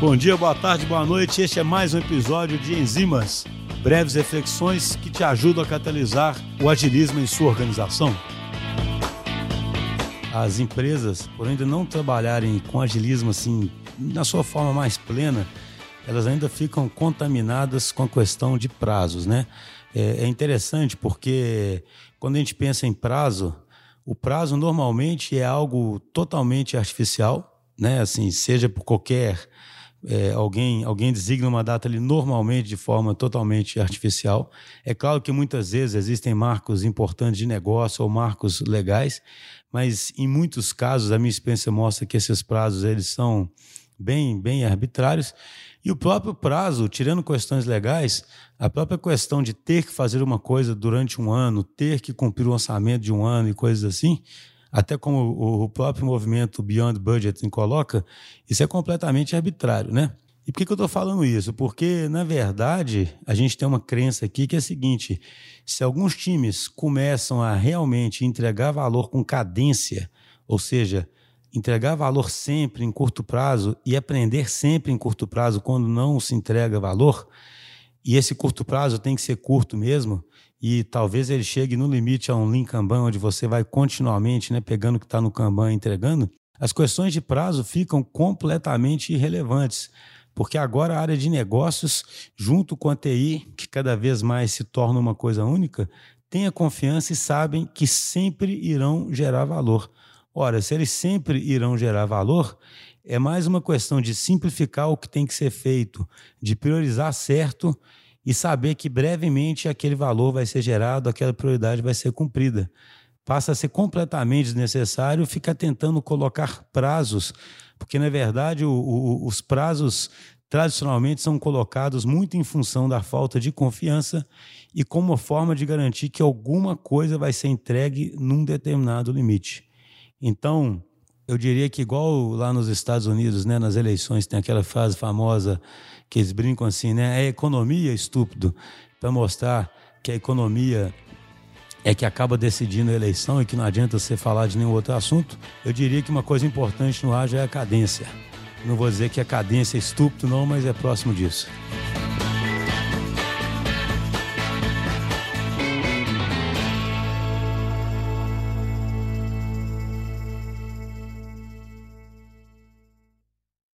Bom dia, boa tarde, boa noite. Este é mais um episódio de Enzimas, breves reflexões que te ajudam a catalisar o agilismo em sua organização. As empresas, por ainda não trabalharem com agilismo assim na sua forma mais plena, elas ainda ficam contaminadas com a questão de prazos, né? É, é interessante porque quando a gente pensa em prazo, o prazo normalmente é algo totalmente artificial, né? Assim, seja por qualquer é, alguém, alguém designa uma data ali normalmente de forma totalmente artificial. É claro que muitas vezes existem marcos importantes de negócio ou marcos legais, mas em muitos casos a minha experiência mostra que esses prazos eles são bem, bem arbitrários. E o próprio prazo, tirando questões legais, a própria questão de ter que fazer uma coisa durante um ano, ter que cumprir o orçamento de um ano e coisas assim, até como o próprio movimento Beyond Budgeting coloca, isso é completamente arbitrário, né? E por que, que eu estou falando isso? Porque, na verdade, a gente tem uma crença aqui que é a seguinte: se alguns times começam a realmente entregar valor com cadência, ou seja, entregar valor sempre em curto prazo e aprender sempre em curto prazo quando não se entrega valor, e esse curto prazo tem que ser curto mesmo, e talvez ele chegue no limite a um Lean Kanban, onde você vai continuamente né, pegando o que está no Kanban e entregando, as questões de prazo ficam completamente irrelevantes. Porque agora a área de negócios, junto com a TI, que cada vez mais se torna uma coisa única, tem a confiança e sabem que sempre irão gerar valor. Ora, se eles sempre irão gerar valor, é mais uma questão de simplificar o que tem que ser feito, de priorizar certo e saber que brevemente aquele valor vai ser gerado, aquela prioridade vai ser cumprida. Passa a ser completamente desnecessário ficar tentando colocar prazos, porque na verdade o, o, os prazos tradicionalmente são colocados muito em função da falta de confiança e como forma de garantir que alguma coisa vai ser entregue num determinado limite. Então, eu diria que igual lá nos Estados Unidos, né, nas eleições tem aquela frase famosa que eles brincam assim, né? É economia, estúpido, para mostrar que a economia é que acaba decidindo a eleição e que não adianta você falar de nenhum outro assunto. Eu diria que uma coisa importante no ágil é a cadência. Não vou dizer que a cadência é estúpido, não, mas é próximo disso.